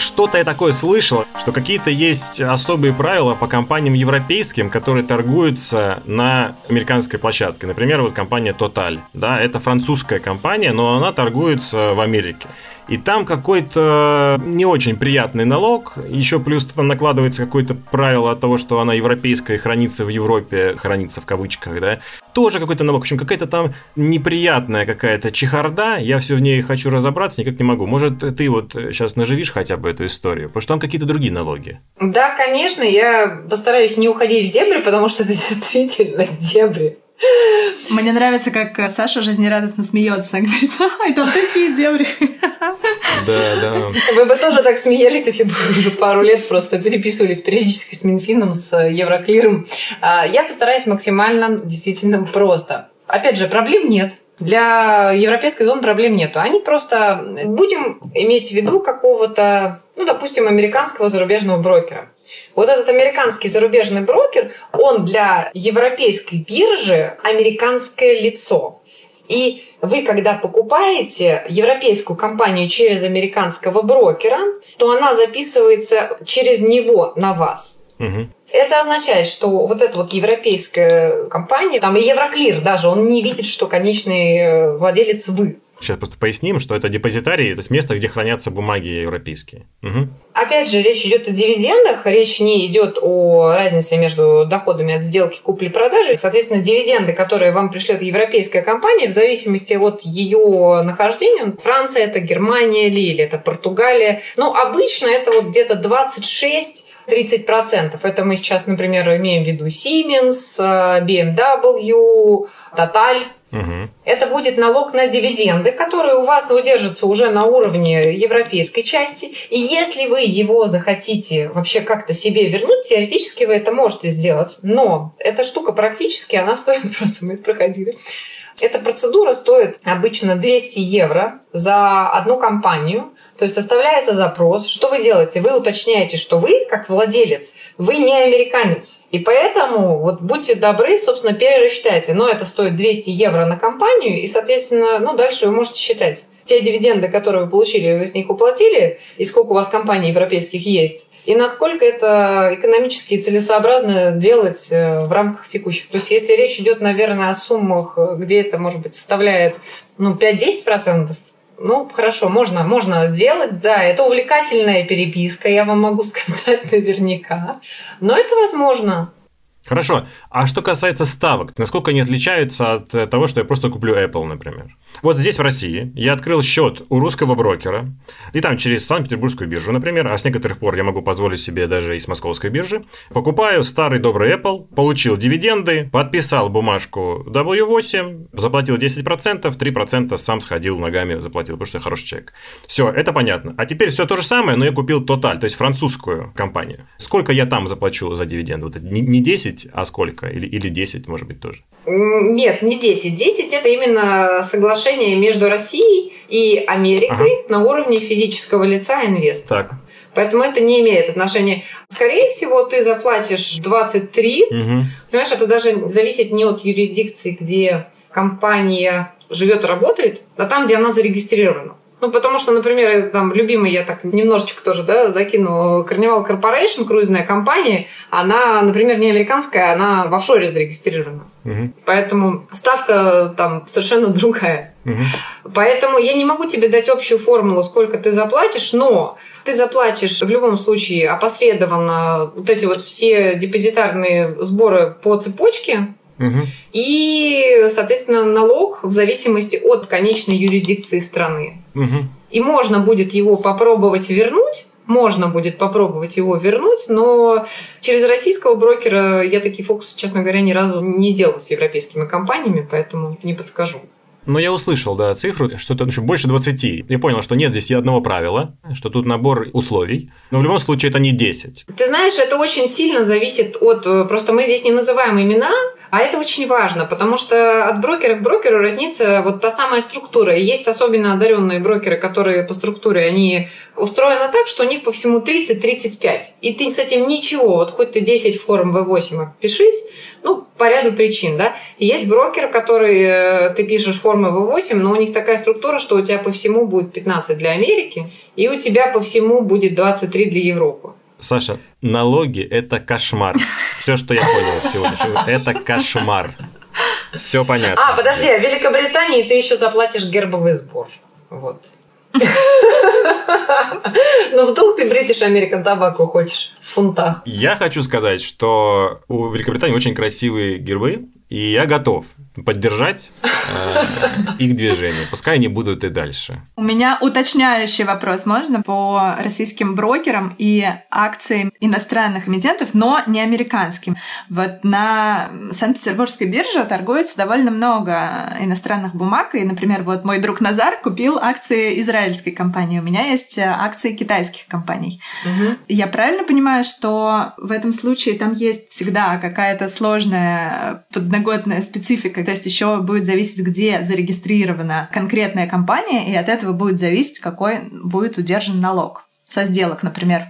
что-то я такое слышал, что какие-то есть особые правила по компаниям европейским, которые торгуются на американской площадке. Например, вот компания Total. Да, это французская компания, но она торгуется в Америке и там какой-то не очень приятный налог, еще плюс там накладывается какое-то правило от того, что она европейская хранится в Европе, хранится в кавычках, да, тоже какой-то налог, в общем, какая-то там неприятная какая-то чехарда, я все в ней хочу разобраться, никак не могу. Может, ты вот сейчас наживишь хотя бы эту историю, потому что там какие-то другие налоги. Да, конечно, я постараюсь не уходить в дебри, потому что это действительно дебри. Мне нравится, как Саша жизнерадостно смеется. Говорит, ай, там такие дебри. Да, да. Вы бы тоже так смеялись, если бы уже пару лет просто переписывались периодически с Минфином, с Евроклиром. А, я постараюсь максимально действительно просто. Опять же, проблем нет. Для европейской зоны проблем нету. Они просто будем иметь в виду какого-то, ну, допустим, американского зарубежного брокера. Вот этот американский зарубежный брокер, он для европейской биржи американское лицо. И вы, когда покупаете европейскую компанию через американского брокера, то она записывается через него на вас. Угу. Это означает, что вот эта вот европейская компания, там и Евроклир даже, он не видит, что конечный э, владелец вы. Сейчас просто поясним, что это депозитарий, то есть место, где хранятся бумаги европейские. Угу. Опять же, речь идет о дивидендах, речь не идет о разнице между доходами от сделки купли-продажи. Соответственно, дивиденды, которые вам пришлет европейская компания, в зависимости от ее нахождения, Франция это Германия ли, или это Португалия, но обычно это вот где-то 26 30%. Это мы сейчас, например, имеем в виду Siemens, э, BMW, Total, Угу. Это будет налог на дивиденды, который у вас удержится уже на уровне европейской части. И если вы его захотите вообще как-то себе вернуть, теоретически вы это можете сделать. Но эта штука практически, она стоит, просто мы проходили. Эта процедура стоит обычно 200 евро за одну компанию. То есть составляется запрос. Что вы делаете? Вы уточняете, что вы, как владелец, вы не американец. И поэтому вот будьте добры, собственно, перерасчитайте. Но это стоит 200 евро на компанию, и, соответственно, ну, дальше вы можете считать. Те дивиденды, которые вы получили, вы с них уплатили, и сколько у вас компаний европейских есть, и насколько это экономически целесообразно делать э, в рамках текущих. То есть если речь идет, наверное, о суммах, где это, может быть, составляет ну, 5-10%, Ну, хорошо, можно, можно сделать, да, это увлекательная переписка, я вам могу сказать наверняка, но это возможно. Хорошо. А что касается ставок, насколько они отличаются от э, того, что я просто куплю Apple, например? Вот здесь, в России, я открыл счет у русского брокера, и там через Санкт-Петербургскую биржу, например, а с некоторых пор я могу позволить себе даже и с московской биржи, покупаю старый добрый Apple, получил дивиденды, подписал бумажку W8, заплатил 10%, 3% сам сходил ногами, заплатил, потому что я хороший человек. Все, это понятно. А теперь все то же самое, но я купил Total, то есть французскую компанию. Сколько я там заплачу за дивиденды? Вот не 10, а сколько? Или, или 10, может быть, тоже? Нет, не 10. 10 это именно соглашение между Россией и Америкой ага. на уровне физического лица инвестора. Так. Поэтому это не имеет отношения. Скорее всего, ты заплатишь 23. Угу. Понимаешь, это даже зависит не от юрисдикции, где компания живет и работает, а там, где она зарегистрирована. Ну, потому что, например, там, любимый, я так немножечко тоже, да, закину, Carnival Corporation, круизная компания, она, например, не американская, она в офшоре зарегистрирована. Угу. Поэтому ставка там совершенно другая. Угу. Поэтому я не могу тебе дать общую формулу, сколько ты заплатишь, но ты заплатишь в любом случае опосредованно вот эти вот все депозитарные сборы по цепочке, Угу. И, соответственно, налог в зависимости от конечной юрисдикции страны. Угу. И можно будет его попробовать вернуть, можно будет попробовать его вернуть, но через российского брокера я такие фокусы, честно говоря, ни разу не делал с европейскими компаниями, поэтому не подскажу. Но я услышал, да, цифру, что это еще больше 20. Я понял, что нет здесь ни одного правила, что тут набор условий. Но в любом случае это не 10. Ты знаешь, это очень сильно зависит от... Просто мы здесь не называем имена, а это очень важно, потому что от брокера к брокеру разнится вот та самая структура. И есть особенно одаренные брокеры, которые по структуре, они устроены так, что у них по всему 30-35. И ты с этим ничего, вот хоть ты 10 форм V8 пишись, ну, по ряду причин, да. И есть брокеры, которые э, ты пишешь формы V8, но у них такая структура, что у тебя по всему будет 15 для Америки, и у тебя по всему будет 23 для Европы. Саша, налоги – это кошмар. Все, что я понял сегодня, это кошмар. Все понятно. А, подожди, а в Великобритании ты еще заплатишь гербовый сбор. Вот. Ну, вдруг ты British American Tobacco хочешь в фунтах. Я хочу сказать, что у Великобритании очень красивые гербы, и я готов поддержать э, их движение. Пускай они будут и дальше. У меня уточняющий вопрос. Можно по российским брокерам и акциям иностранных эмитентов, но не американским. Вот на Санкт-Петербургской бирже торгуется довольно много иностранных бумаг. И, например, вот мой друг Назар купил акции израильской компании. У меня есть акции китайских компаний. Угу. Я правильно понимаю, что в этом случае там есть всегда какая-то сложная подноготная специфика то есть еще будет зависеть, где зарегистрирована конкретная компания, и от этого будет зависеть, какой будет удержан налог со сделок, например.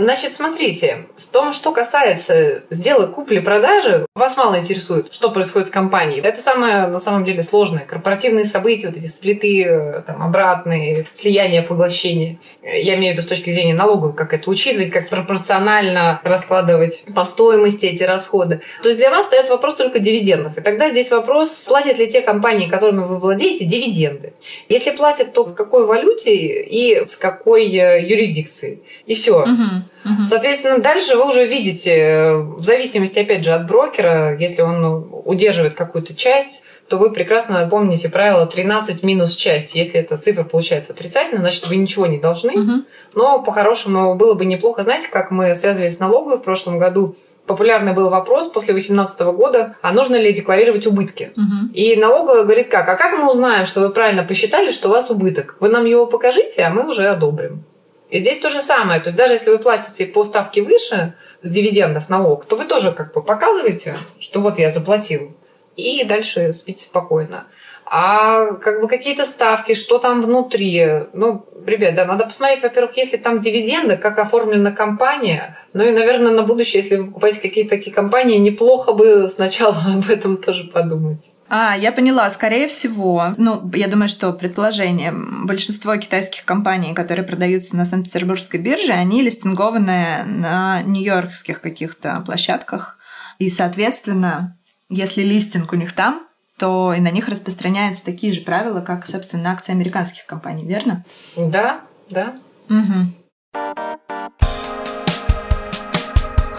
Значит, смотрите, в том, что касается сделок купли-продажи, вас мало интересует, что происходит с компанией. Это самое, на самом деле, сложное. Корпоративные события, вот эти сплиты, там, обратные, слияние, поглощение. Я имею в виду с точки зрения налогов, как это учитывать, как пропорционально раскладывать по стоимости эти расходы. То есть для вас стоит вопрос только дивидендов. И тогда здесь вопрос, платят ли те компании, которыми вы владеете, дивиденды. Если платят, то в какой валюте и с какой э, юрисдикцией. И все. Угу. Угу. Соответственно, дальше вы уже видите, в зависимости, опять же, от брокера, если он удерживает какую-то часть, то вы прекрасно помните правило 13 минус часть. Если эта цифра получается отрицательная, значит, вы ничего не должны. Угу. Но по-хорошему было бы неплохо. Знаете, как мы связывались с налоговой в прошлом году? популярный был вопрос после 2018 года, а нужно ли декларировать убытки. Угу. И налоговая говорит как? А как мы узнаем, что вы правильно посчитали, что у вас убыток? Вы нам его покажите, а мы уже одобрим. И здесь то же самое. То есть даже если вы платите по ставке выше с дивидендов налог, то вы тоже как бы показываете, что вот я заплатил. И дальше спите спокойно. А как бы какие-то ставки, что там внутри. Ну, ребят, да, надо посмотреть, во-первых, если там дивиденды, как оформлена компания. Ну и, наверное, на будущее, если вы покупаете какие-то такие компании, неплохо бы сначала об этом тоже подумать. А, я поняла. Скорее всего, ну, я думаю, что предположение. Большинство китайских компаний, которые продаются на Санкт-Петербургской бирже, они листингованы на нью-йоркских каких-то площадках. И, соответственно, если листинг у них там, то и на них распространяются такие же правила, как, собственно, акции американских компаний, верно? Да, да. Угу.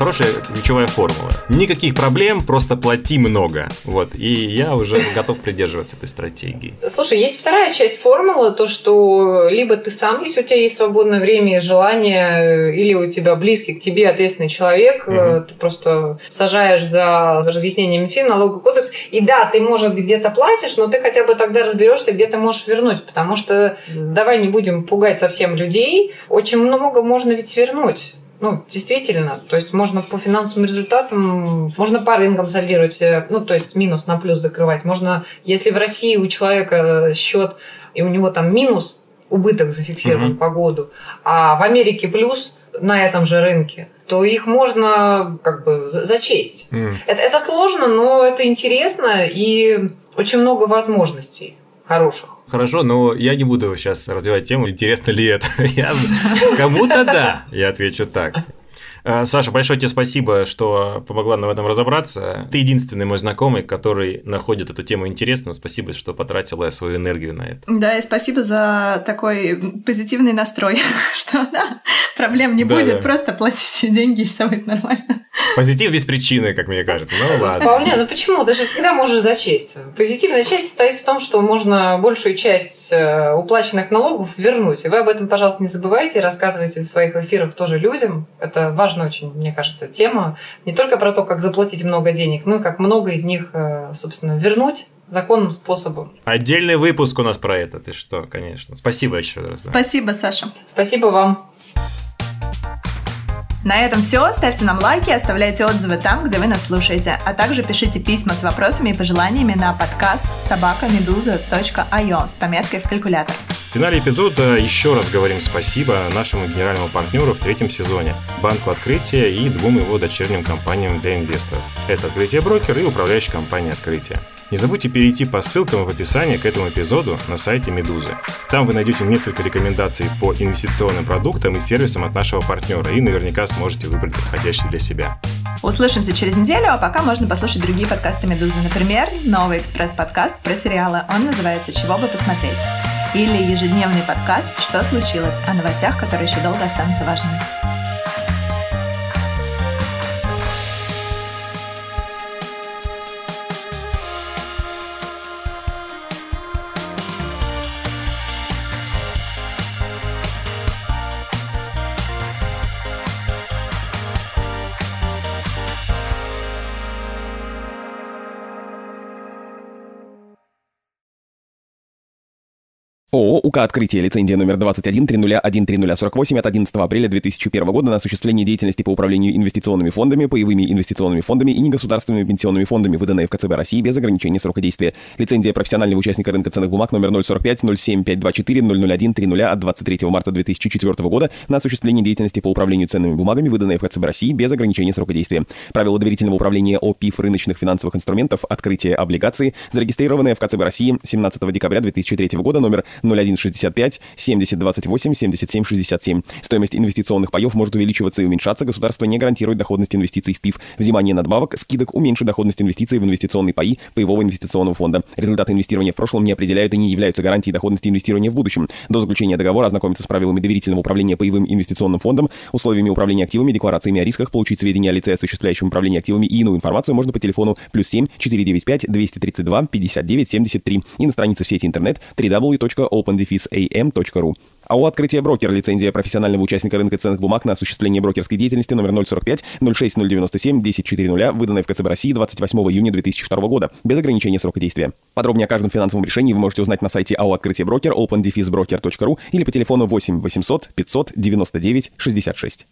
Хорошая ключевая формула. Никаких проблем, просто плати много. Вот. И я уже готов придерживаться этой стратегии. Слушай, есть вторая часть формулы, то, что либо ты сам, если у тебя есть свободное время и желание, или у тебя близкий к тебе ответственный человек, угу. ты просто сажаешь за разъяснение Минфина, налоговый кодекс, и да, ты, может, где-то платишь, но ты хотя бы тогда разберешься, где ты можешь вернуть, потому что давай не будем пугать совсем людей, очень много можно ведь вернуть. Ну, действительно, то есть можно по финансовым результатам, можно по рынкам сольдировать, э, ну, то есть минус на плюс закрывать. Можно, если в России у человека счет, и у него там минус, убыток зафиксирован mm-hmm. по году, а в Америке плюс на этом же рынке, то их можно как бы зачесть. Mm. Это, это сложно, но это интересно и очень много возможностей хороших. Хорошо, но я не буду сейчас развивать тему, интересно ли это. Я... Кому-то да, я отвечу так. Э, Саша, большое тебе спасибо, что помогла нам в этом разобраться. Ты единственный мой знакомый, который находит эту тему интересной. Спасибо, что потратила свою энергию на это. Да, и спасибо за такой позитивный настрой, что да, проблем не да, будет, да. просто платите деньги, и все будет нормально. Позитив без причины, как мне кажется. Ну ладно. Вполне, ну почему? Даже всегда можешь зачесть. Позитивная часть состоит в том, что можно большую часть э, уплаченных налогов вернуть. И вы об этом, пожалуйста, не забывайте, рассказывайте в своих эфирах тоже людям. Это важно важная очень, мне кажется, тема. Не только про то, как заплатить много денег, но и как много из них, э, собственно, вернуть законным способом. Отдельный выпуск у нас про это. Ты что, конечно. Спасибо еще раз. Да. Спасибо, Саша. Спасибо вам. На этом все. Ставьте нам лайки, оставляйте отзывы там, где вы нас слушаете, а также пишите письма с вопросами и пожеланиями на подкаст собакамедуза.io с пометкой в калькулятор. В финале эпизода еще раз говорим спасибо нашему генеральному партнеру в третьем сезоне, Банку Открытия и двум его дочерним компаниям для инвесторов. Это Открытие Брокер и управляющая компания Открытия. Не забудьте перейти по ссылкам в описании к этому эпизоду на сайте Медузы. Там вы найдете несколько рекомендаций по инвестиционным продуктам и сервисам от нашего партнера и наверняка сможете выбрать подходящий для себя. Услышимся через неделю, а пока можно послушать другие подкасты Медузы. Например, новый экспресс-подкаст про сериалы. Он называется «Чего бы посмотреть» или ежедневный подкаст «Что случилось?» о новостях, которые еще долго останутся важными. ООО «УК Открытие», лицензия номер 21-301-3048 от 11 апреля 2001 года на осуществление деятельности по управлению инвестиционными фондами, паевыми инвестиционными фондами и негосударственными пенсионными фондами, выданная ФКЦБ России без ограничения срока действия. Лицензия профессионального участника рынка ценных бумаг номер 045-07524-001-30 от 23 марта 2004 года на осуществление деятельности по управлению ценными бумагами, выданная ФКЦБ России без ограничения срока действия. Правила доверительного управления ОПИФ рыночных финансовых инструментов, открытие облигаций, зарегистрированная в ФКЦБ России 17 декабря 2003 года номер 0165 70 28 77 67. Стоимость инвестиционных паев может увеличиваться и уменьшаться. Государство не гарантирует доходность инвестиций в ПИФ. Взимание надбавок, скидок уменьшит доходность инвестиций в инвестиционные паи паевого инвестиционного фонда. Результаты инвестирования в прошлом не определяют и не являются гарантией доходности инвестирования в будущем. До заключения договора ознакомиться с правилами доверительного управления паевым инвестиционным фондом, условиями управления активами, декларациями о рисках, получить сведения о лице, осуществляющем управление активами и иную информацию можно по телефону плюс 7 495 232 59 73 и на странице в сети интернет www opendefisam.ru. АО «Открытие брокер» – лицензия профессионального участника рынка ценных бумаг на осуществление брокерской деятельности номер 045 06 097 1040, выданная в КЦБ России 28 июня 2002 года, без ограничения срока действия. Подробнее о каждом финансовом решении вы можете uзнать на сайте АО «Открытие брокер» opendefisbroker.ru или по телефону 8 800 500 99 66.